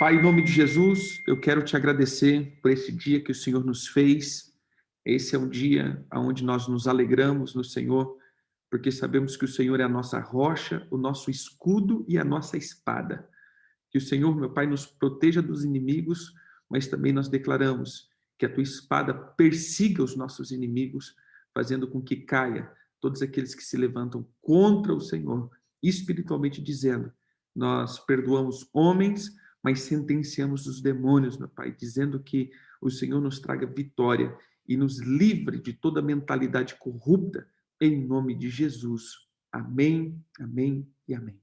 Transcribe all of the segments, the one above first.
Pai, em nome de Jesus, eu quero te agradecer por esse dia que o Senhor nos fez. Esse é um dia onde nós nos alegramos no Senhor, porque sabemos que o Senhor é a nossa rocha, o nosso escudo e a nossa espada. Que o Senhor, meu Pai, nos proteja dos inimigos, mas também nós declaramos que a tua espada persiga os nossos inimigos, fazendo com que caia todos aqueles que se levantam contra o Senhor, espiritualmente dizendo: nós perdoamos homens, mas sentenciamos os demônios, meu Pai, dizendo que o Senhor nos traga vitória e nos livre de toda mentalidade corrupta, em nome de Jesus. Amém, amém e amém.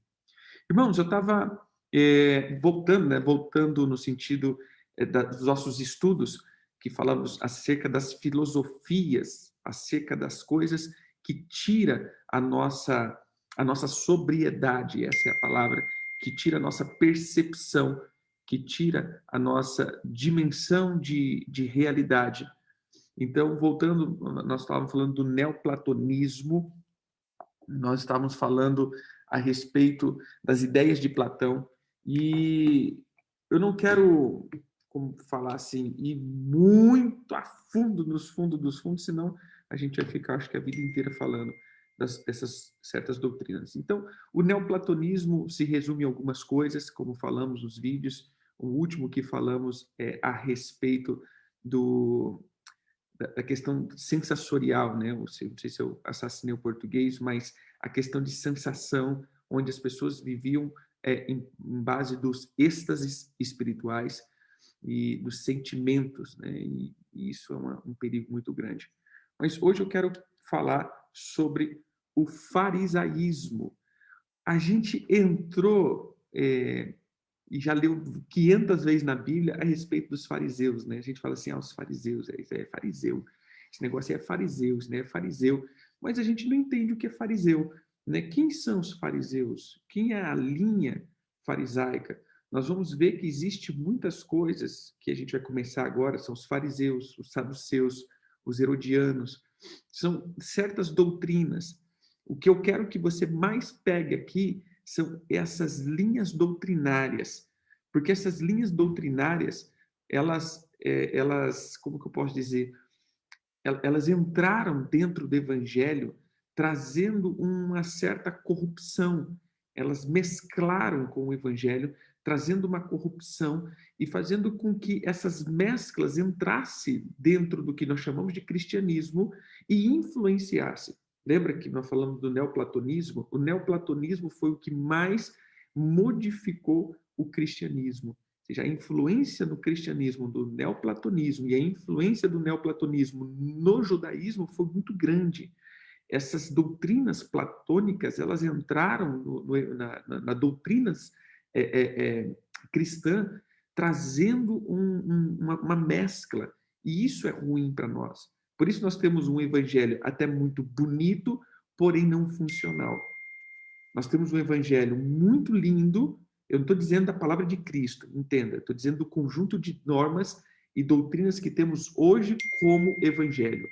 Irmãos, eu estava é, voltando, né, voltando no sentido é, da, dos nossos estudos, que falamos acerca das filosofias, acerca das coisas que tira a nossa a nossa sobriedade, essa é a palavra, que tira a nossa percepção, que tira a nossa dimensão de, de realidade. Então, voltando, nós estávamos falando do neoplatonismo, nós estávamos falando a respeito das ideias de Platão, e eu não quero, como falar assim, ir muito a fundo, nos fundos dos fundos, senão a gente vai ficar, acho que, a vida inteira falando das, dessas certas doutrinas. Então, o neoplatonismo se resume em algumas coisas, como falamos nos vídeos. O último que falamos é a respeito do, da, da questão sensorial, né? Não sei, não sei se eu assassinei o português, mas a questão de sensação, onde as pessoas viviam é, em, em, base dos êxtases espirituais e dos sentimentos, né? E, e isso é uma, um perigo muito grande. Mas hoje eu quero falar sobre o farisaísmo. A gente entrou é, e já leu 500 vezes na Bíblia a respeito dos fariseus, né? A gente fala assim, ah, os fariseus, é, é fariseu. Esse negócio é fariseu, né? É fariseu. Mas a gente não entende o que é fariseu, né? Quem são os fariseus? Quem é a linha farisaica? Nós vamos ver que existe muitas coisas que a gente vai começar agora, são os fariseus, os saduceus, os herodianos, são certas doutrinas o que eu quero que você mais pegue aqui são essas linhas doutrinárias, porque essas linhas doutrinárias, elas, é, elas, como que eu posso dizer, elas entraram dentro do Evangelho trazendo uma certa corrupção. Elas mesclaram com o Evangelho, trazendo uma corrupção e fazendo com que essas mesclas entrassem dentro do que nós chamamos de cristianismo e influenciassem. Lembra que nós falamos do neoplatonismo? O neoplatonismo foi o que mais modificou o cristianismo. Ou seja, a influência no cristianismo do neoplatonismo e a influência do neoplatonismo no judaísmo foi muito grande. Essas doutrinas platônicas, elas entraram no, no, na, na, na, doutrinas é, é, é, cristã, trazendo um, um, uma, uma mescla. E isso é ruim para nós. Por isso nós temos um evangelho até muito bonito, porém não funcional. Nós temos um evangelho muito lindo, eu não estou dizendo da palavra de Cristo, entenda, estou dizendo do conjunto de normas e doutrinas que temos hoje como evangelho.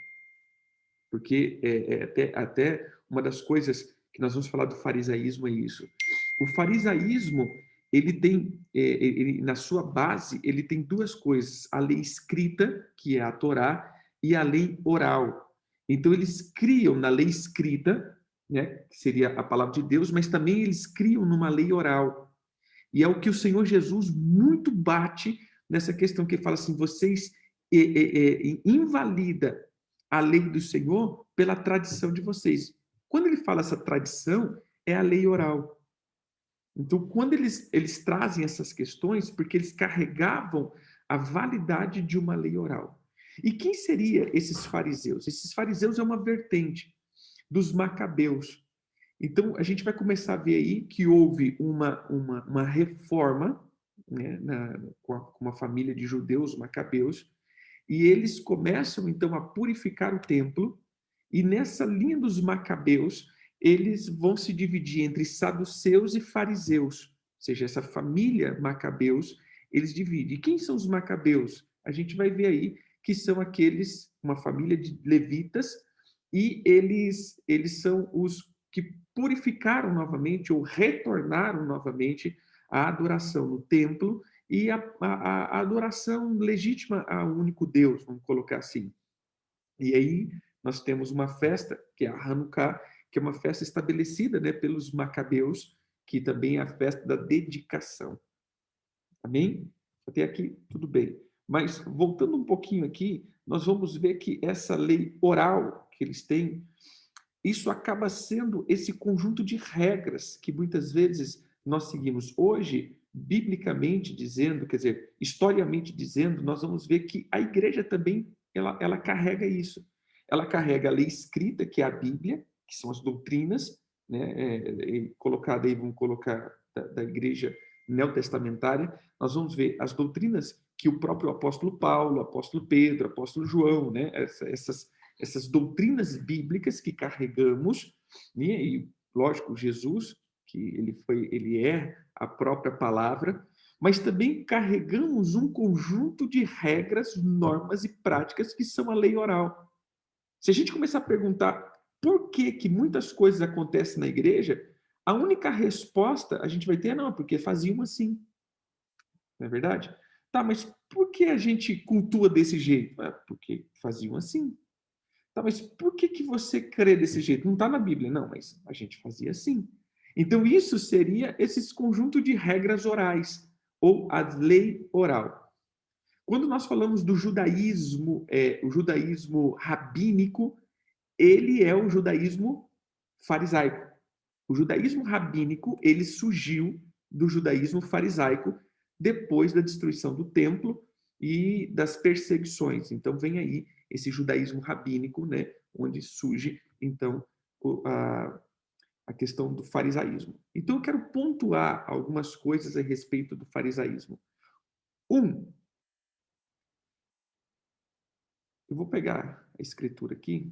Porque é, é até, até uma das coisas que nós vamos falar do farisaísmo é isso. O farisaísmo, ele tem, é, ele, na sua base, ele tem duas coisas: a lei escrita, que é a Torá, e a lei oral. Então, eles criam na lei escrita, né, que seria a palavra de Deus, mas também eles criam numa lei oral. E é o que o Senhor Jesus muito bate nessa questão que fala assim: vocês é, é, é, invalida a lei do Senhor pela tradição de vocês. Quando ele fala essa tradição, é a lei oral. Então, quando eles, eles trazem essas questões, porque eles carregavam a validade de uma lei oral. E quem seria esses fariseus? Esses fariseus é uma vertente dos macabeus. Então, a gente vai começar a ver aí que houve uma, uma, uma reforma né, na, com, uma família de judeus, macabeus, e eles começam, então, a purificar o templo, e nessa linha dos macabeus, eles vão se dividir entre saduceus e fariseus, ou seja, essa família macabeus, eles dividem. E quem são os macabeus? A gente vai ver aí que são aqueles, uma família de levitas, e eles, eles são os que purificaram novamente ou retornaram novamente a adoração no templo e a, a, a adoração legítima ao único Deus, vamos colocar assim. E aí nós temos uma festa, que é a Hanukkah, que é uma festa estabelecida né, pelos macabeus, que também é a festa da dedicação. Amém? Até aqui, tudo bem. Mas, voltando um pouquinho aqui, nós vamos ver que essa lei oral que eles têm, isso acaba sendo esse conjunto de regras que muitas vezes nós seguimos. Hoje, biblicamente dizendo, quer dizer, historiamente dizendo, nós vamos ver que a igreja também ela, ela carrega isso. Ela carrega a lei escrita, que é a Bíblia, que são as doutrinas, né, é, é, colocada aí, vamos colocar da, da igreja neotestamentária, nós vamos ver as doutrinas que o próprio apóstolo Paulo, apóstolo Pedro, apóstolo João, né, essas, essas doutrinas bíblicas que carregamos, né, e lógico, Jesus, que ele foi, ele é a própria palavra, mas também carregamos um conjunto de regras, normas e práticas que são a lei oral. Se a gente começar a perguntar por que, que muitas coisas acontecem na igreja, a única resposta a gente vai ter é não, porque faziam assim. Não é verdade? Tá, mas por que a gente cultua desse jeito? É porque faziam assim. Tá, mas por que, que você crê desse jeito? Não está na Bíblia, não, mas a gente fazia assim. Então, isso seria esse conjunto de regras orais, ou a lei oral. Quando nós falamos do judaísmo, é, o judaísmo rabínico, ele é o judaísmo farisaico. O judaísmo rabínico, ele surgiu do judaísmo farisaico depois da destruição do templo e das perseguições. Então vem aí esse judaísmo rabínico, né, onde surge então a, a questão do farisaísmo. Então eu quero pontuar algumas coisas a respeito do farisaísmo. Um, eu vou pegar a escritura aqui,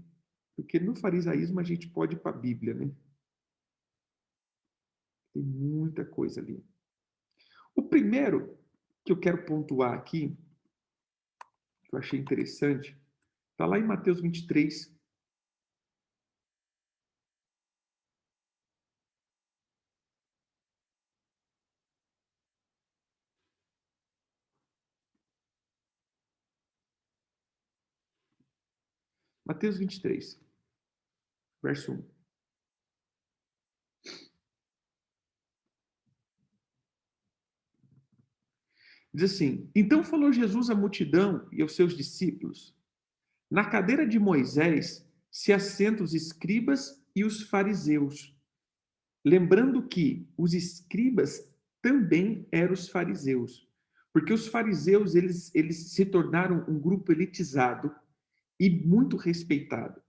porque no farisaísmo a gente pode ir para a Bíblia, né? Tem muita coisa ali. O primeiro que eu quero pontuar aqui, que eu achei interessante, está lá em Mateus 23, Mateus 23, verso 1. Diz assim: Então falou Jesus à multidão e aos seus discípulos: Na cadeira de Moisés se assentam os escribas e os fariseus. Lembrando que os escribas também eram os fariseus, porque os fariseus eles, eles se tornaram um grupo elitizado e muito respeitado,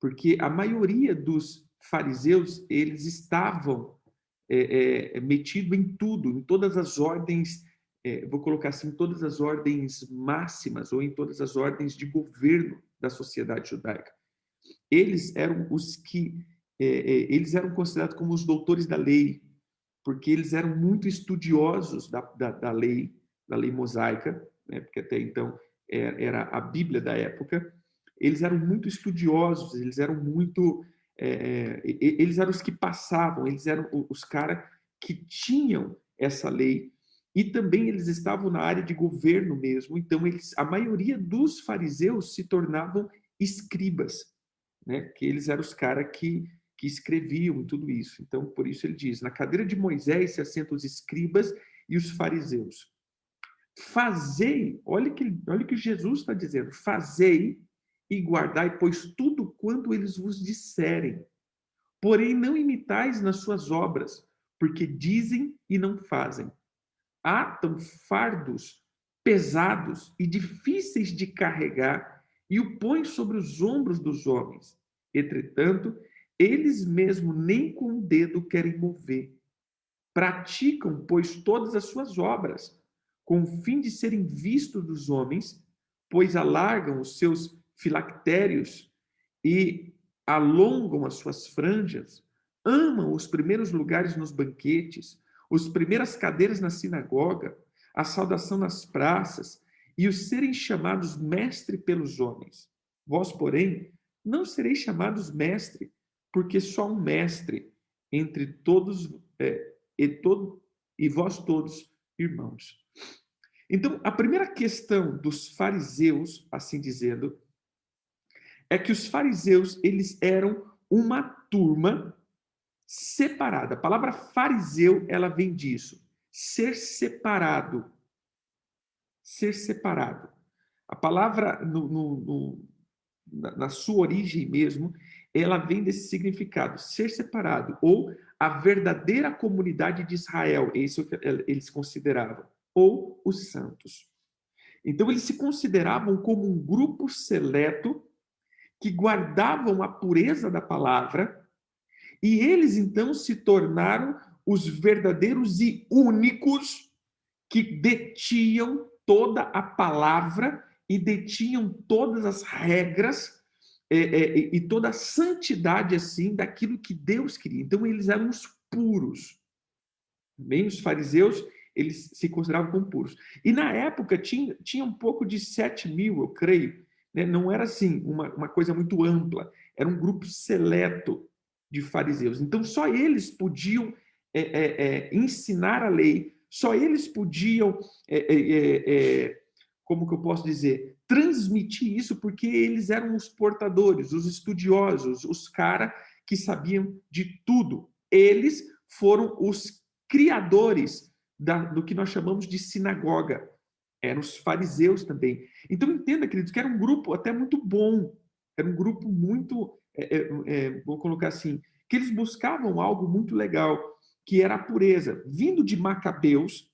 porque a maioria dos fariseus eles estavam é, é, metidos em tudo, em todas as ordens, é, vou colocar assim, todas as ordens máximas ou em todas as ordens de governo da sociedade judaica. Eles eram os que é, é, eles eram considerados como os doutores da lei, porque eles eram muito estudiosos da, da, da lei, da lei mosaica, né, porque até então era a Bíblia da época, eles eram muito estudiosos, eles eram muito. É, eles eram os que passavam, eles eram os caras que tinham essa lei. E também eles estavam na área de governo mesmo, então eles, a maioria dos fariseus se tornavam escribas, né? que eles eram os caras que, que escreviam tudo isso. Então, por isso ele diz: na cadeira de Moisés se assentam os escribas e os fariseus. Fazei, olha que, olha que Jesus está dizendo, fazei e guardai, pois tudo quanto eles vos disserem. Porém, não imitais nas suas obras, porque dizem e não fazem. Atam fardos pesados e difíceis de carregar e o põem sobre os ombros dos homens. Entretanto, eles mesmos nem com o dedo querem mover. Praticam, pois, todas as suas obras com o fim de serem vistos dos homens, pois alargam os seus filactérios e alongam as suas franjas, amam os primeiros lugares nos banquetes, as primeiras cadeiras na sinagoga, a saudação nas praças e os serem chamados mestre pelos homens. Vós, porém, não sereis chamados mestre, porque só um mestre entre todos é, e todo e vós todos irmãos. Então, a primeira questão dos fariseus, assim dizendo, é que os fariseus, eles eram uma turma separada. A palavra fariseu, ela vem disso, ser separado. Ser separado. A palavra, no, no, no, na, na sua origem mesmo, ela vem desse significado, ser separado, ou a verdadeira comunidade de Israel, isso é que eles consideravam, ou os santos. Então, eles se consideravam como um grupo seleto que guardavam a pureza da palavra, e eles então se tornaram os verdadeiros e únicos que detinham toda a palavra e detinham todas as regras é, é, e toda a santidade assim daquilo que Deus queria. Então eles eram os puros. Bem, os fariseus eles se consideravam como puros. E na época tinha, tinha um pouco de 7 mil, eu creio. Né? Não era assim uma, uma coisa muito ampla. Era um grupo seleto de fariseus. Então só eles podiam é, é, é ensinar a lei, só eles podiam, é, é, como que eu posso dizer, transmitir isso porque eles eram os portadores, os estudiosos, os caras que sabiam de tudo. Eles foram os criadores da, do que nós chamamos de sinagoga. Eram os fariseus também. Então entenda, queridos, que era um grupo até muito bom. Era um grupo muito, é, é, é, vou colocar assim, que eles buscavam algo muito legal, que era a pureza. Vindo de Macabeus,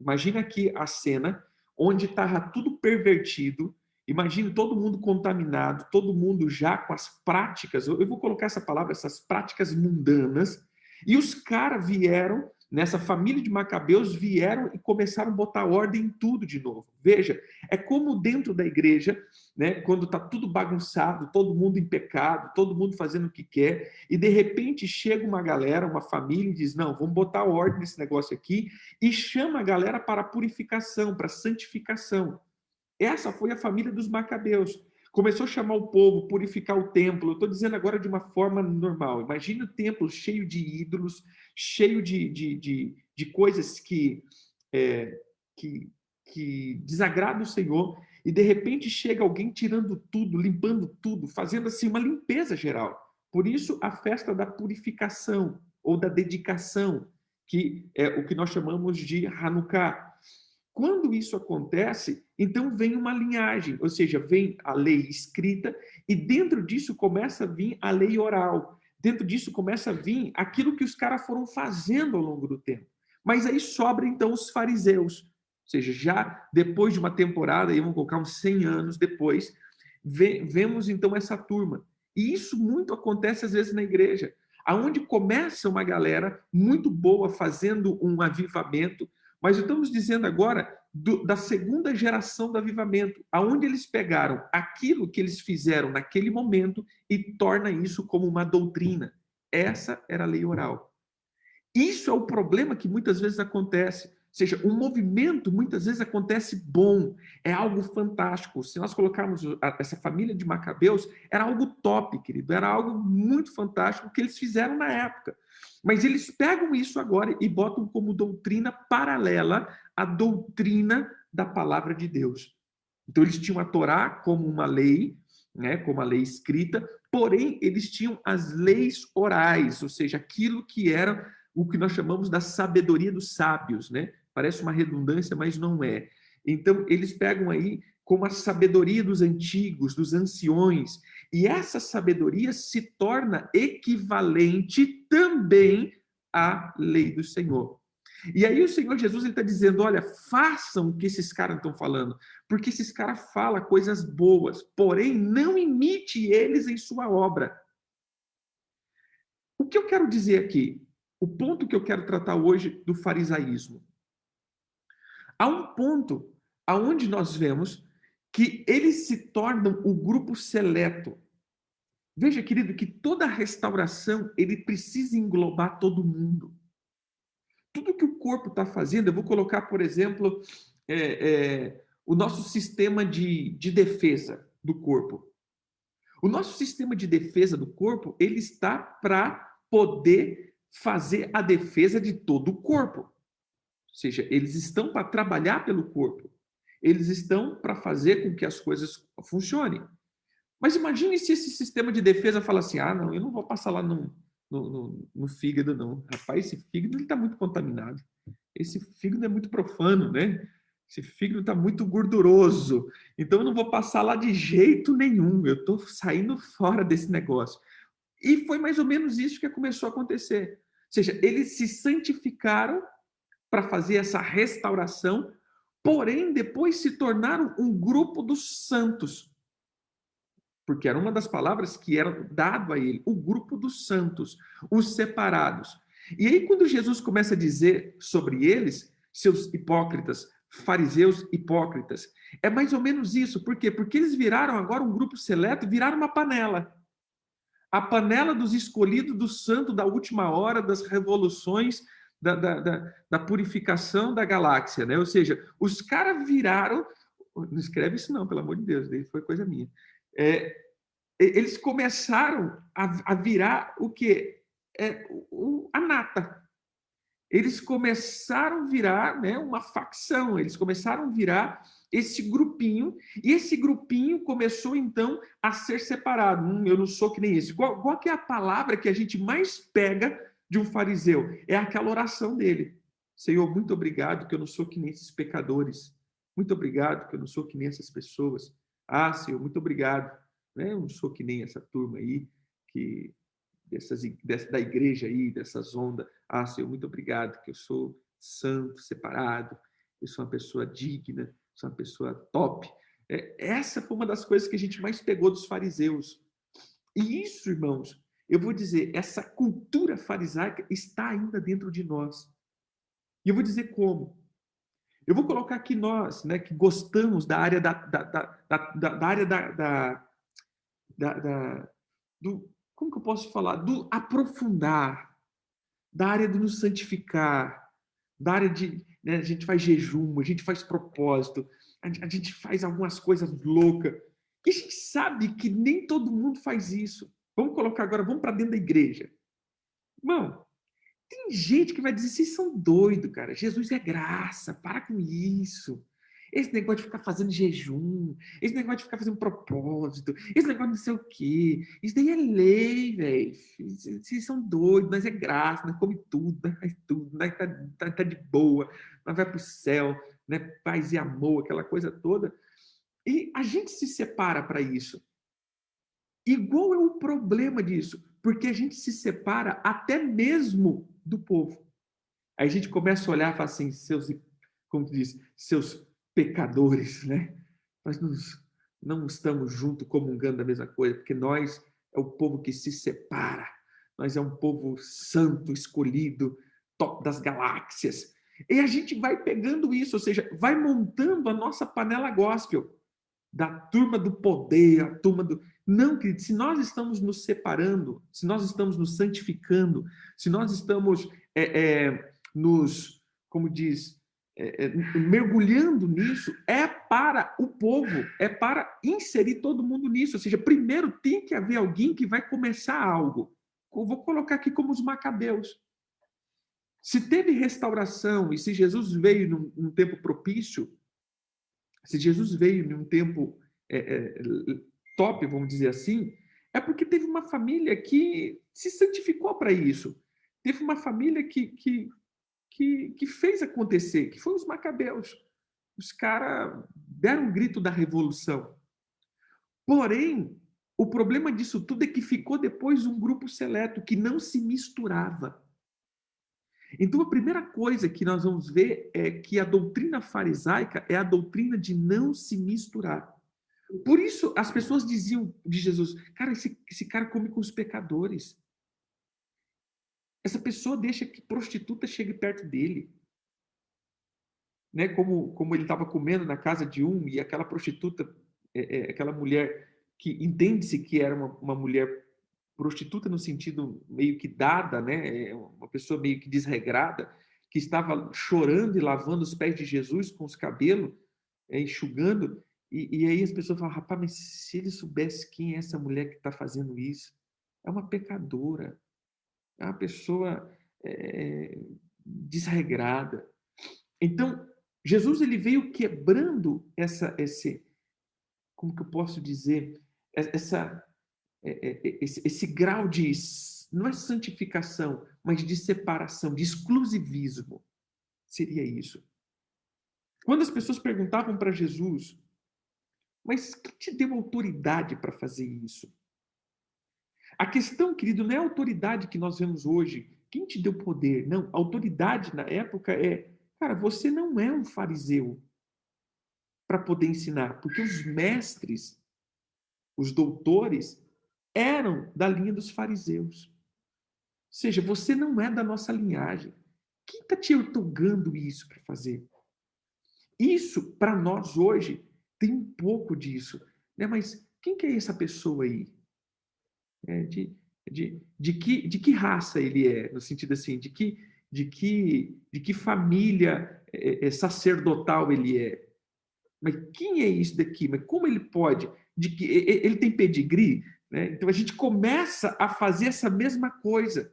imagina aqui a cena, onde estava tudo pervertido. Imagine todo mundo contaminado, todo mundo já com as práticas, eu vou colocar essa palavra, essas práticas mundanas, e os caras vieram nessa família de Macabeus vieram e começaram a botar ordem em tudo de novo. Veja, é como dentro da igreja, né, quando está tudo bagunçado, todo mundo em pecado, todo mundo fazendo o que quer, e de repente chega uma galera, uma família e diz: Não, vamos botar ordem nesse negócio aqui, e chama a galera para a purificação, para a santificação. Essa foi a família dos Macabeus. Começou a chamar o povo, purificar o templo. Estou dizendo agora de uma forma normal. Imagine o templo cheio de ídolos, cheio de, de, de, de coisas que, é, que, que desagradam o Senhor, e de repente chega alguém tirando tudo, limpando tudo, fazendo assim uma limpeza geral. Por isso, a festa da purificação ou da dedicação, que é o que nós chamamos de Hanukkah. Quando isso acontece, então vem uma linhagem, ou seja, vem a lei escrita e dentro disso começa a vir a lei oral. Dentro disso começa a vir aquilo que os caras foram fazendo ao longo do tempo. Mas aí sobra então os fariseus, ou seja, já depois de uma temporada, aí vamos colocar uns 100 anos depois, vemos então essa turma. E isso muito acontece às vezes na igreja, aonde começa uma galera muito boa fazendo um avivamento, mas estamos dizendo agora do, da segunda geração do avivamento, aonde eles pegaram aquilo que eles fizeram naquele momento e torna isso como uma doutrina. Essa era a lei oral. Isso é o problema que muitas vezes acontece. Seja, o movimento muitas vezes acontece bom, é algo fantástico. Se nós colocarmos essa família de Macabeus, era algo top, querido, era algo muito fantástico que eles fizeram na época. Mas eles pegam isso agora e botam como doutrina paralela à doutrina da palavra de Deus. Então eles tinham a Torá como uma lei, né, como a lei escrita, porém eles tinham as leis orais, ou seja, aquilo que era o que nós chamamos da sabedoria dos sábios, né? Parece uma redundância, mas não é. Então eles pegam aí como a sabedoria dos antigos, dos anciões, e essa sabedoria se torna equivalente também à lei do Senhor. E aí o Senhor Jesus está dizendo: olha, façam o que esses caras estão falando, porque esses caras falam coisas boas, porém não imite eles em sua obra. O que eu quero dizer aqui? O ponto que eu quero tratar hoje do farisaísmo. Há um ponto aonde nós vemos que eles se tornam o grupo seleto. Veja, querido, que toda restauração ele precisa englobar todo mundo. Tudo que o corpo está fazendo, eu vou colocar, por exemplo, é, é, o nosso sistema de, de defesa do corpo. O nosso sistema de defesa do corpo, ele está para poder fazer a defesa de todo o corpo. Seja, eles estão para trabalhar pelo corpo, eles estão para fazer com que as coisas funcionem. Mas imagine se esse sistema de defesa fala assim: ah, não, eu não vou passar lá no, no, no, no fígado, não. Rapaz, esse fígado está muito contaminado. Esse fígado é muito profano, né? Esse fígado está muito gorduroso. Então eu não vou passar lá de jeito nenhum. Eu estou saindo fora desse negócio. E foi mais ou menos isso que começou a acontecer. Ou seja, eles se santificaram para fazer essa restauração, porém depois se tornaram um grupo dos santos. Porque era uma das palavras que era dado a ele, o grupo dos santos, os separados. E aí quando Jesus começa a dizer sobre eles, seus hipócritas, fariseus hipócritas, é mais ou menos isso. Por quê? Porque eles viraram agora um grupo seleto, viraram uma panela a panela dos escolhidos do santo da última hora, das revoluções, da, da, da, da purificação da galáxia, né? Ou seja, os caras viraram. Não escreve isso, não, pelo amor de Deus, daí foi coisa minha. É, eles começaram a, a virar o que? É, o, a nata. Eles começaram a virar né, uma facção, eles começaram a virar esse grupinho, e esse grupinho começou então a ser separado. Hum, eu não sou que nem esse. Qual, qual é a palavra que a gente mais pega de um fariseu? É aquela oração dele. Senhor, muito obrigado que eu não sou que nem esses pecadores. Muito obrigado que eu não sou que nem essas pessoas. Ah, Senhor, muito obrigado. Né? Eu não sou que nem essa turma aí que dessas, dessa, da igreja aí, dessas ondas. Ah, Senhor, muito obrigado que eu sou santo, separado, eu sou uma pessoa digna, sou uma pessoa top. É, essa foi uma das coisas que a gente mais pegou dos fariseus. E isso, irmãos, eu vou dizer, essa cultura farisaica está ainda dentro de nós. E eu vou dizer como. Eu vou colocar aqui nós, né, que gostamos da área da, da, da, da, área da, da, do, como que eu posso falar? Do aprofundar, da área do nos santificar, da área de, né? A gente faz jejum, a gente faz propósito, a gente faz algumas coisas loucas. E a gente sabe que nem todo mundo faz isso. Vamos colocar agora, vamos para dentro da igreja. Irmão, tem gente que vai dizer, vocês são doidos, cara. Jesus é graça, para com isso. Esse negócio de ficar fazendo jejum, esse negócio de ficar fazendo propósito, esse negócio de não sei o quê. Isso daí é lei, velho. Vocês são doidos, nós é graça, nós come tudo, nós faz tudo, nós tá, tá, tá de boa, nós vai para o céu, né? paz e amor, aquela coisa toda. E a gente se separa para isso. Qual é o problema disso? Porque a gente se separa até mesmo do povo. Aí a gente começa a olhar e fala assim, seus, como tu diz, seus pecadores, né? Nós não estamos junto comungando a mesma coisa, porque nós é o povo que se separa. Nós é um povo santo, escolhido, top das galáxias. E a gente vai pegando isso, ou seja, vai montando a nossa panela gospel da turma do poder, a turma do. Não, querido, se nós estamos nos separando, se nós estamos nos santificando, se nós estamos é, é, nos, como diz, é, é, mergulhando nisso é para o povo, é para inserir todo mundo nisso. Ou seja, primeiro tem que haver alguém que vai começar algo. Eu vou colocar aqui como os macabeus. Se teve restauração e se Jesus veio num, num tempo propício, se Jesus veio num tempo é, é, top, vamos dizer assim, é porque teve uma família que se santificou para isso. Teve uma família que, que que, que fez acontecer, que foi os macabeus. Os caras deram um grito da revolução. Porém, o problema disso tudo é que ficou depois um grupo seleto que não se misturava. Então, a primeira coisa que nós vamos ver é que a doutrina farisaica é a doutrina de não se misturar. Por isso, as pessoas diziam de Jesus: cara, esse, esse cara come com os pecadores. Essa pessoa deixa que prostituta chegue perto dele. Né? Como, como ele estava comendo na casa de um e aquela prostituta, é, é, aquela mulher que entende-se que era uma, uma mulher prostituta no sentido meio que dada, né? É uma pessoa meio que desregrada, que estava chorando e lavando os pés de Jesus com os cabelos, é, enxugando. E, e, aí as pessoas falam, rapaz, mas se ele soubesse quem é essa mulher que está fazendo isso, é uma pecadora é uma pessoa é, desregrada. Então, Jesus ele veio quebrando essa esse como que eu posso dizer essa é, é, esse, esse grau de não é santificação, mas de separação, de exclusivismo. Seria isso. Quando as pessoas perguntavam para Jesus, mas quem te deu autoridade para fazer isso? A questão, querido, não é a autoridade que nós vemos hoje. Quem te deu poder? Não, a autoridade na época é, cara, você não é um fariseu para poder ensinar, porque os mestres, os doutores, eram da linha dos fariseus. Ou seja, você não é da nossa linhagem. Quem está te otorgando isso para fazer? Isso, para nós hoje, tem um pouco disso. Né? Mas quem que é essa pessoa aí? É, de, de, de, que, de que raça ele é? No sentido assim, de que, de que, de que família é, é, sacerdotal ele é? Mas quem é isso daqui? Mas como ele pode? De que ele tem pedigree? Né? Então a gente começa a fazer essa mesma coisa.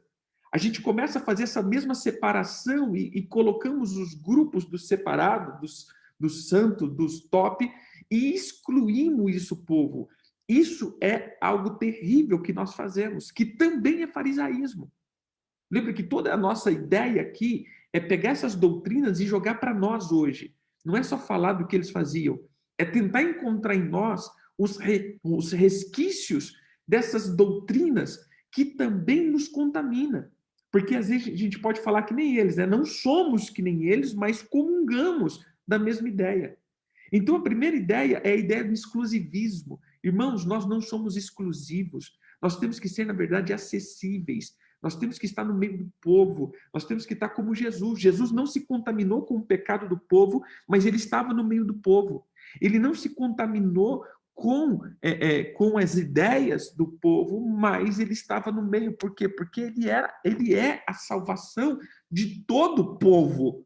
A gente começa a fazer essa mesma separação e, e colocamos os grupos dos separados, dos, dos santos, dos top, e excluímos isso, povo. Isso é algo terrível que nós fazemos, que também é farisaísmo. Lembra que toda a nossa ideia aqui é pegar essas doutrinas e jogar para nós hoje. Não é só falar do que eles faziam, é tentar encontrar em nós os, re, os resquícios dessas doutrinas que também nos contamina. Porque às vezes a gente pode falar que nem eles, né? Não somos que nem eles, mas comungamos da mesma ideia. Então a primeira ideia é a ideia do exclusivismo. Irmãos, nós não somos exclusivos. Nós temos que ser, na verdade, acessíveis. Nós temos que estar no meio do povo. Nós temos que estar como Jesus. Jesus não se contaminou com o pecado do povo, mas ele estava no meio do povo. Ele não se contaminou com, é, é, com as ideias do povo, mas ele estava no meio. Por quê? Porque ele, era, ele é a salvação de todo o povo.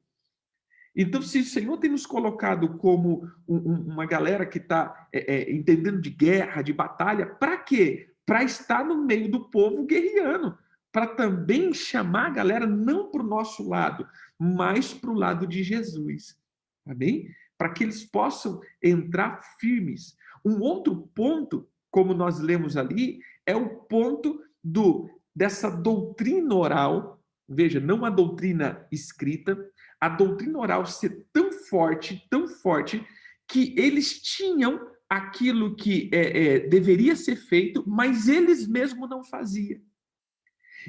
Então, se o Senhor tem nos colocado como um, um, uma galera que está é, é, entendendo de guerra, de batalha, para quê? Para estar no meio do povo guerreando, para também chamar a galera não para o nosso lado, mas para o lado de Jesus. Amém? Para que eles possam entrar firmes. Um outro ponto, como nós lemos ali, é o ponto do dessa doutrina oral, veja, não a doutrina escrita, a doutrina oral ser tão forte, tão forte, que eles tinham aquilo que é, é, deveria ser feito, mas eles mesmos não faziam.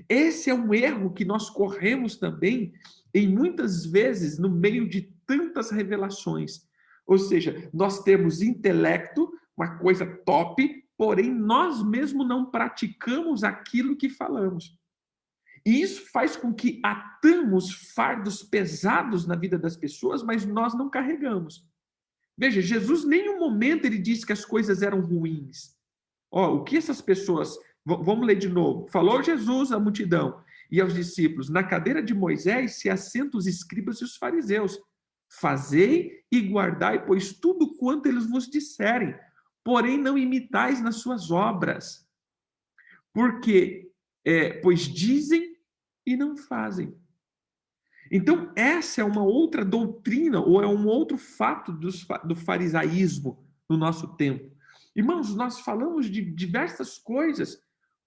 Esse é um erro que nós corremos também, em muitas vezes, no meio de tantas revelações. Ou seja, nós temos intelecto, uma coisa top, porém nós mesmos não praticamos aquilo que falamos. E isso faz com que atamos fardos pesados na vida das pessoas, mas nós não carregamos. Veja, Jesus nenhum momento ele disse que as coisas eram ruins. Ó, o que essas pessoas, vamos ler de novo. Falou Jesus à multidão e aos discípulos: Na cadeira de Moisés se assentam os escribas e os fariseus. Fazei e guardai, pois tudo quanto eles vos disserem, porém não imitais nas suas obras. Porque, é, pois dizem e não fazem. Então, essa é uma outra doutrina, ou é um outro fato dos, do farisaísmo no nosso tempo. Irmãos, nós falamos de diversas coisas,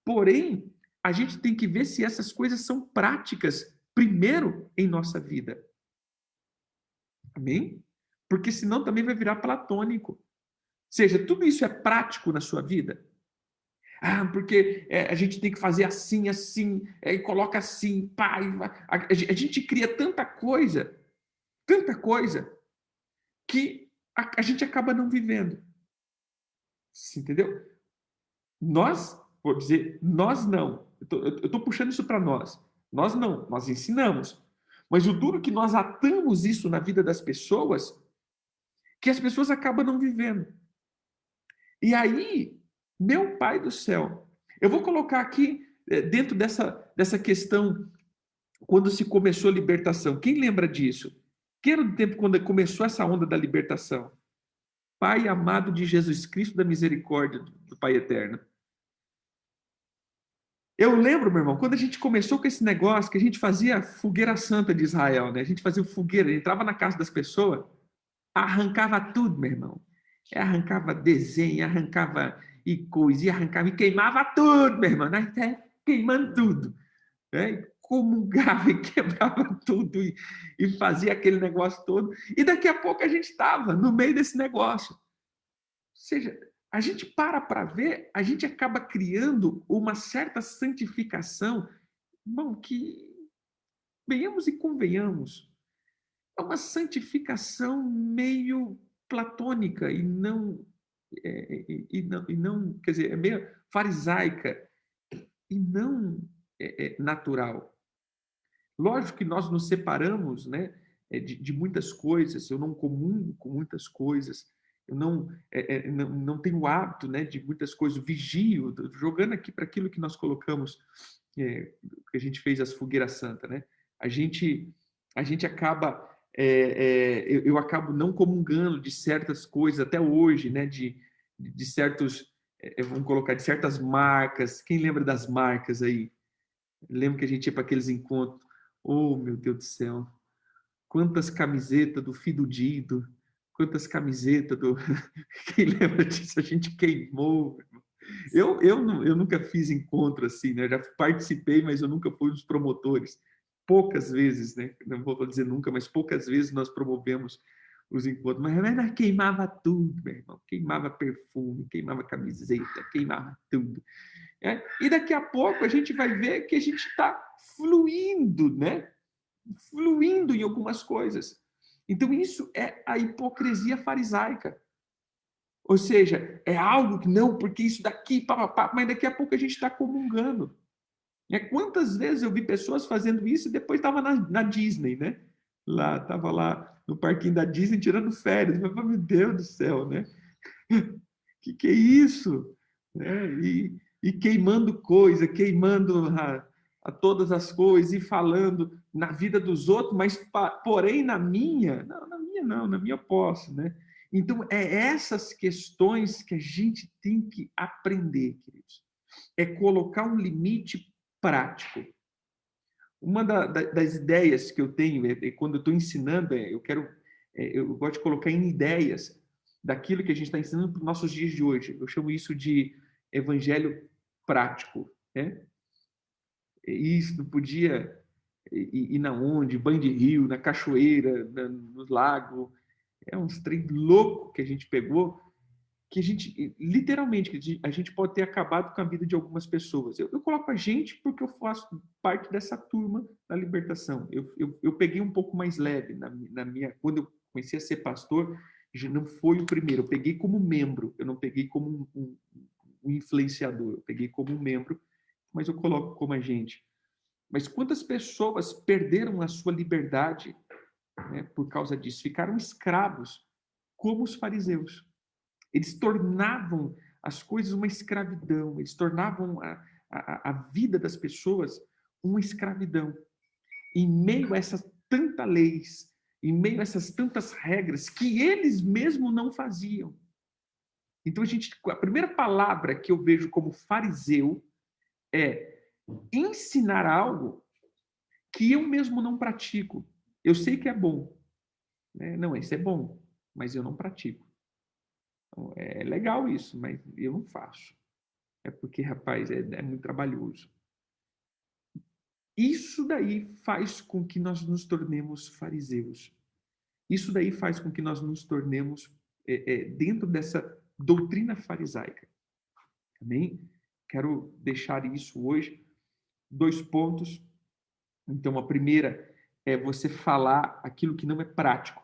porém, a gente tem que ver se essas coisas são práticas primeiro em nossa vida. Amém? Porque senão também vai virar platônico seja, tudo isso é prático na sua vida? Ah, porque é, a gente tem que fazer assim, assim, é, e coloca assim, pai. A, a, gente cria tanta coisa, tanta coisa, que a, a gente acaba não vivendo. Você entendeu? Nós, vou dizer, nós não. Eu estou puxando isso para nós. Nós não, nós ensinamos. Mas o duro é que nós atamos isso na vida das pessoas, que as pessoas acabam não vivendo. E aí, meu pai do céu, eu vou colocar aqui eh, dentro dessa, dessa questão, quando se começou a libertação. Quem lembra disso? Quem era o tempo quando começou essa onda da libertação? Pai amado de Jesus Cristo da misericórdia do Pai eterno. Eu lembro, meu irmão, quando a gente começou com esse negócio, que a gente fazia fogueira santa de Israel, né? A gente fazia fogueira, entrava na casa das pessoas, arrancava tudo, meu irmão. Arrancava desenho, arrancava e coisa, e arrancava e queimava tudo, meu irmão. Né? Queimando tudo. Né? Comungava e quebrava tudo e, e fazia aquele negócio todo. E daqui a pouco a gente estava no meio desse negócio. Ou seja, a gente para para ver, a gente acaba criando uma certa santificação, bom, que venhamos e convenhamos, é uma santificação meio platônica e não, e, e, não, e não, quer dizer, é meio farisaica e não é, é natural. Lógico que nós nos separamos, né, é, de, de muitas coisas, eu não comungo com muitas coisas, eu não, é, é, não, não tenho hábito né, de muitas coisas, vigio, jogando aqui para aquilo que nós colocamos, é, que a gente fez as fogueiras santa, né? A gente, a gente acaba, é, é, eu, eu, acabo não comungando de certas coisas até hoje, né? De, de certos, é, vamos colocar, de certas marcas. Quem lembra das marcas aí? Lembro que a gente ia para aqueles encontros. Oh, meu Deus do céu! Quantas camisetas do Fido Dido, quantas camisetas do. Quem lembra disso? A gente queimou. Eu, eu, eu nunca fiz encontro assim, né? Já participei, mas eu nunca fui dos promotores. Poucas vezes, né? Não vou dizer nunca, mas poucas vezes nós promovemos os encontros. Mas nós queimava tudo, meu irmão. Queimava perfume, queimava camiseta, queimava tudo. É? E daqui a pouco a gente vai ver que a gente está fluindo, né? Fluindo em algumas coisas. Então, isso é a hipocrisia farisaica. Ou seja, é algo que não, porque isso daqui, pá, pá, mas daqui a pouco a gente está comungando. É, quantas vezes eu vi pessoas fazendo isso e depois estava na, na, Disney, né? Lá, estava lá no parquinho da Disney tirando férias. Falei, meu Deus do céu, né? que que é isso? É, e, e, queimando coisa, queimando a, a todas as coisas e falando na vida dos outros, mas porém na minha, não, na minha não, na minha posso, né? Então é essas questões que a gente tem que aprender, queridos. É colocar um limite prático. Uma da, da, das ideias que eu tenho, é, é quando eu estou ensinando, é, eu quero, é, eu gosto de colocar em ideias daquilo que a gente está ensinando para os nossos dias de hoje. Eu chamo isso de evangelho prático, né? isso, não podia ir, ir na onde, banho de rio, na cachoeira, na, no lago. É uns trem louco que a gente pegou, que a gente, literalmente, a gente pode ter acabado com a vida de algumas pessoas. Eu, eu coloco a gente porque eu faço parte dessa turma da libertação. Eu, eu, eu peguei um pouco mais leve na, na minha. Quando eu comecei a ser pastor, não foi o primeiro, eu peguei como membro, eu não peguei como um, um, um influenciador, eu peguei como um membro mas eu coloco como agente. Mas quantas pessoas perderam a sua liberdade né, por causa disso? Ficaram escravos, como os fariseus. Eles tornavam as coisas uma escravidão, eles tornavam a, a, a vida das pessoas uma escravidão. Em meio a essas tantas leis, em meio a essas tantas regras que eles mesmos não faziam. Então a gente, a primeira palavra que eu vejo como fariseu é ensinar algo que eu mesmo não pratico. Eu sei que é bom. Né? Não, isso é bom, mas eu não pratico. Então, é legal isso, mas eu não faço. É porque, rapaz, é, é muito trabalhoso. Isso daí faz com que nós nos tornemos fariseus. Isso daí faz com que nós nos tornemos é, é, dentro dessa doutrina farisaica. Amém? Quero deixar isso hoje. Dois pontos. Então, a primeira é você falar aquilo que não é prático.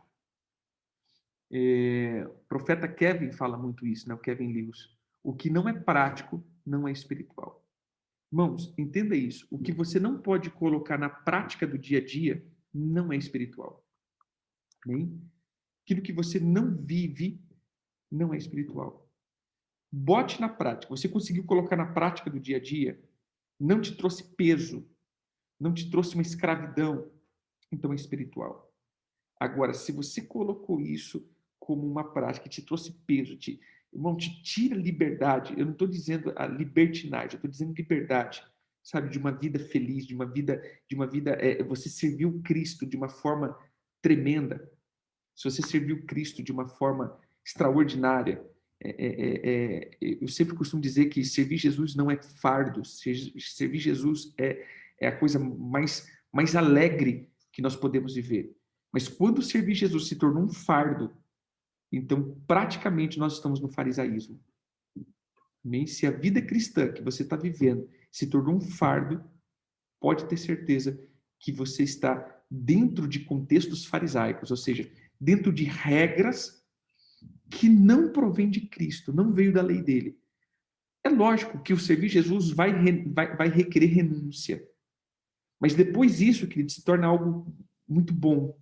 É, o profeta Kevin fala muito isso, né? o Kevin Lewis. O que não é prático não é espiritual. Irmãos, entenda isso. O que você não pode colocar na prática do dia a dia não é espiritual. Amém? Aquilo que você não vive não é espiritual. Bote na prática. Você conseguiu colocar na prática do dia a dia, não te trouxe peso, não te trouxe uma escravidão, então é espiritual. Agora, se você colocou isso como uma prática que te trouxe peso, te, irmão, te tira liberdade. Eu não estou dizendo a libertinagem, eu estou dizendo liberdade. sabe, de uma vida feliz, de uma vida, de uma vida, é, você serviu Cristo de uma forma tremenda. Se você serviu Cristo de uma forma extraordinária, é, é, é, eu sempre costumo dizer que servir Jesus não é fardo, servir Jesus é, é a coisa mais, mais alegre que nós podemos viver. Mas quando servir Jesus se tornou um fardo, então praticamente nós estamos no farisaísmo. Amém? Se a vida cristã que você está vivendo se tornou um fardo, pode ter certeza que você está dentro de contextos farisaicos, ou seja, dentro de regras que não provém de Cristo, não veio da lei dele. É lógico que o servir Jesus vai, vai, vai requerer renúncia. Mas depois disso, querido, se torna algo muito bom.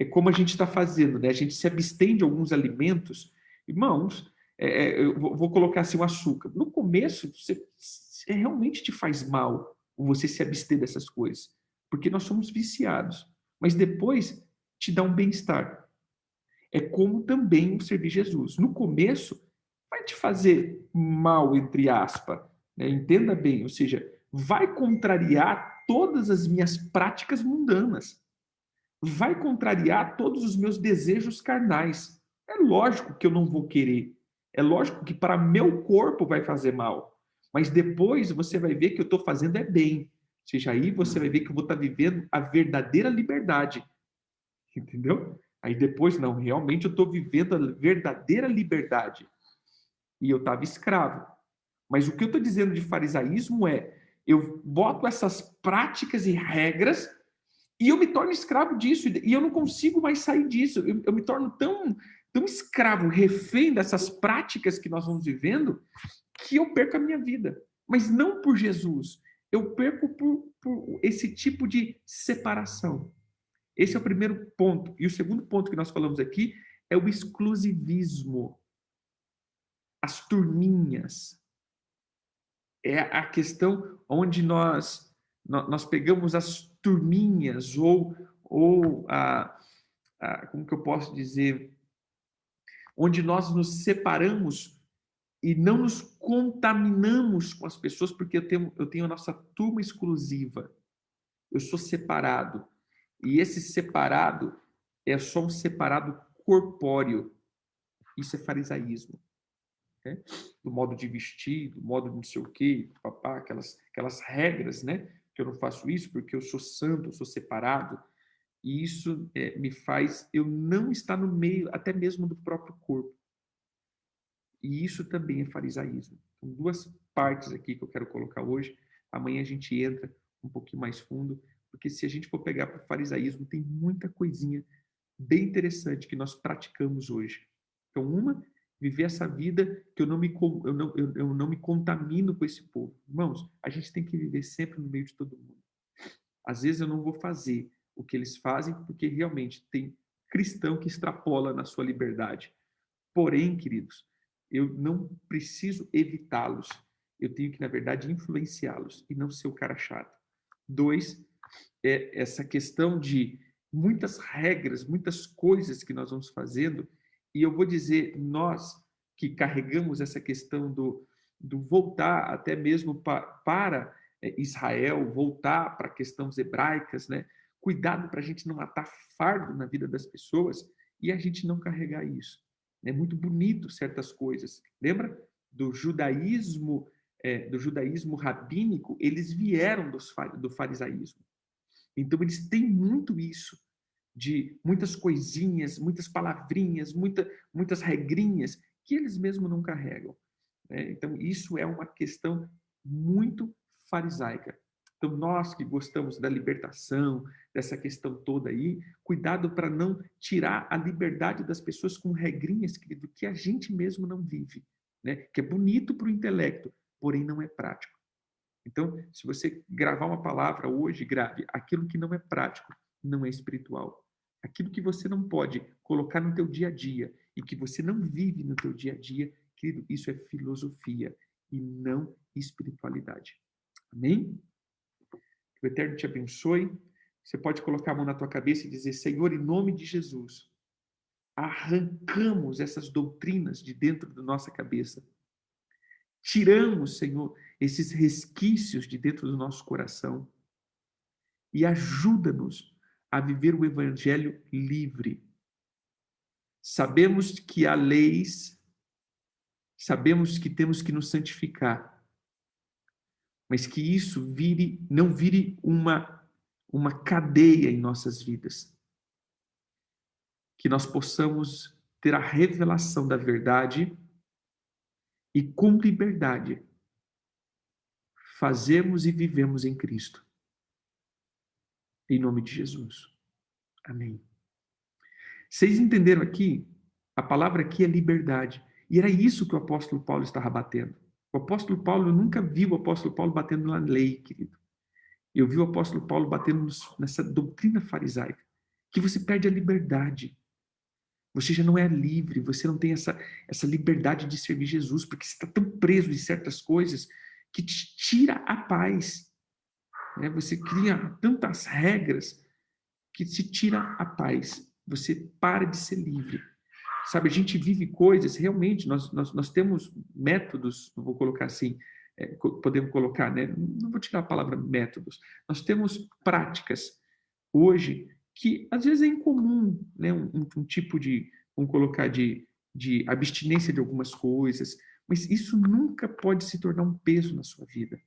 É como a gente está fazendo, né? A gente se abstém de alguns alimentos. Irmãos, é, é, eu vou colocar assim o açúcar. No começo, você, você realmente te faz mal você se abster dessas coisas, porque nós somos viciados. Mas depois te dá um bem-estar. É como também o servir Jesus. No começo, vai te fazer mal, entre aspas. Né? Entenda bem, ou seja, vai contrariar todas as minhas práticas mundanas. Vai contrariar todos os meus desejos carnais. É lógico que eu não vou querer. É lógico que para meu corpo vai fazer mal. Mas depois você vai ver que eu estou fazendo é bem. Ou seja, aí você vai ver que eu vou estar tá vivendo a verdadeira liberdade. Entendeu? Aí depois, não, realmente eu estou vivendo a verdadeira liberdade. E eu estava escravo. Mas o que eu estou dizendo de farisaísmo é: eu boto essas práticas e regras e eu me torno escravo disso. E eu não consigo mais sair disso. Eu, eu me torno tão, tão escravo, refém dessas práticas que nós vamos vivendo, que eu perco a minha vida. Mas não por Jesus. Eu perco por, por esse tipo de separação. Esse é o primeiro ponto. E o segundo ponto que nós falamos aqui é o exclusivismo. As turminhas. É a questão onde nós, nós pegamos as turminhas ou, ou a, a, como que eu posso dizer, onde nós nos separamos e não nos contaminamos com as pessoas, porque eu tenho, eu tenho a nossa turma exclusiva. Eu sou separado. E esse separado é só um separado corpóreo. Isso é farisaísmo. Okay? Do modo de vestir, do modo de não sei o quê, papá, aquelas, aquelas regras, né? Que eu não faço isso porque eu sou santo, eu sou separado. E isso é, me faz eu não estar no meio, até mesmo do próprio corpo. E isso também é farisaísmo. São duas partes aqui que eu quero colocar hoje. Amanhã a gente entra um pouquinho mais fundo porque se a gente for pegar para o farisaísmo, tem muita coisinha bem interessante que nós praticamos hoje. Então, uma, viver essa vida que eu não me, eu não, eu, eu não me contamino com esse povo. Irmãos, a gente tem que viver sempre no meio de todo mundo. Às vezes eu não vou fazer o que eles fazem, porque realmente tem cristão que extrapola na sua liberdade. Porém, queridos, eu não preciso evitá-los. Eu tenho que, na verdade, influenciá-los e não ser o cara chato. Dois, é essa questão de muitas regras, muitas coisas que nós vamos fazendo, e eu vou dizer, nós que carregamos essa questão do, do voltar até mesmo pa, para é, Israel, voltar para questões hebraicas, né? Cuidado para a gente não matar fardo na vida das pessoas e a gente não carregar isso. É muito bonito certas coisas. Lembra do judaísmo, é, do judaísmo rabínico? Eles vieram dos, do farisaísmo. Então, eles têm muito isso, de muitas coisinhas, muitas palavrinhas, muita, muitas regrinhas, que eles mesmos não carregam. Né? Então, isso é uma questão muito farisaica. Então, nós que gostamos da libertação, dessa questão toda aí, cuidado para não tirar a liberdade das pessoas com regrinhas, querido, que a gente mesmo não vive. Né? Que é bonito para o intelecto, porém não é prático. Então, se você gravar uma palavra hoje, grave aquilo que não é prático, não é espiritual. Aquilo que você não pode colocar no teu dia a dia e que você não vive no teu dia a dia, querido, isso é filosofia e não espiritualidade. Amém? Que o Eterno te abençoe. Você pode colocar a mão na tua cabeça e dizer: Senhor, em nome de Jesus, arrancamos essas doutrinas de dentro da nossa cabeça tiramos, Senhor, esses resquícios de dentro do nosso coração e ajuda-nos a viver o evangelho livre. Sabemos que há leis, sabemos que temos que nos santificar, mas que isso vire, não vire uma uma cadeia em nossas vidas. Que nós possamos ter a revelação da verdade e com liberdade fazemos e vivemos em Cristo. Em nome de Jesus. Amém. Vocês entenderam aqui? A palavra aqui é liberdade. E era isso que o apóstolo Paulo estava batendo. O apóstolo Paulo, eu nunca vi o apóstolo Paulo batendo na lei, querido. Eu vi o apóstolo Paulo batendo nessa doutrina farisaica, que você perde a liberdade. Você já não é livre, você não tem essa, essa liberdade de servir Jesus, porque você está tão preso de certas coisas que te tira a paz. Né? Você cria tantas regras que te tira a paz. Você para de ser livre. Sabe, a gente vive coisas, realmente, nós, nós, nós temos métodos, vou colocar assim, é, podemos colocar, né? não vou tirar a palavra métodos, nós temos práticas hoje que às vezes é incomum, né? um, um tipo de, vamos colocar, de, de abstinência de algumas coisas, mas isso nunca pode se tornar um peso na sua vida.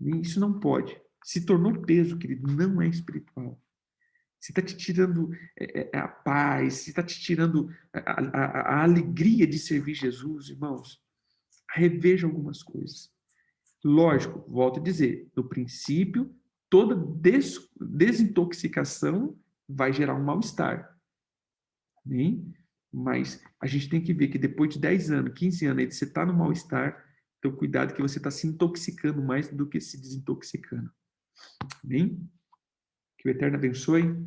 Isso não pode. Se tornou peso, querido, não é espiritual. Se está te tirando é, é, a paz, se está te tirando a, a, a, alegria de servir Jesus, irmãos, reveja algumas coisas. Lógico, volto a dizer, no princípio, toda des, desintoxicação vai gerar um mal-estar. Mas a gente tem que ver que depois de 10 anos, 15 anos, aí você está no mal-estar, então cuidado que você está se intoxicando mais do que se desintoxicando. Amém? Que o Eterno abençoe.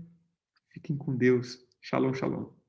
Fiquem com Deus. Shalom, shalom.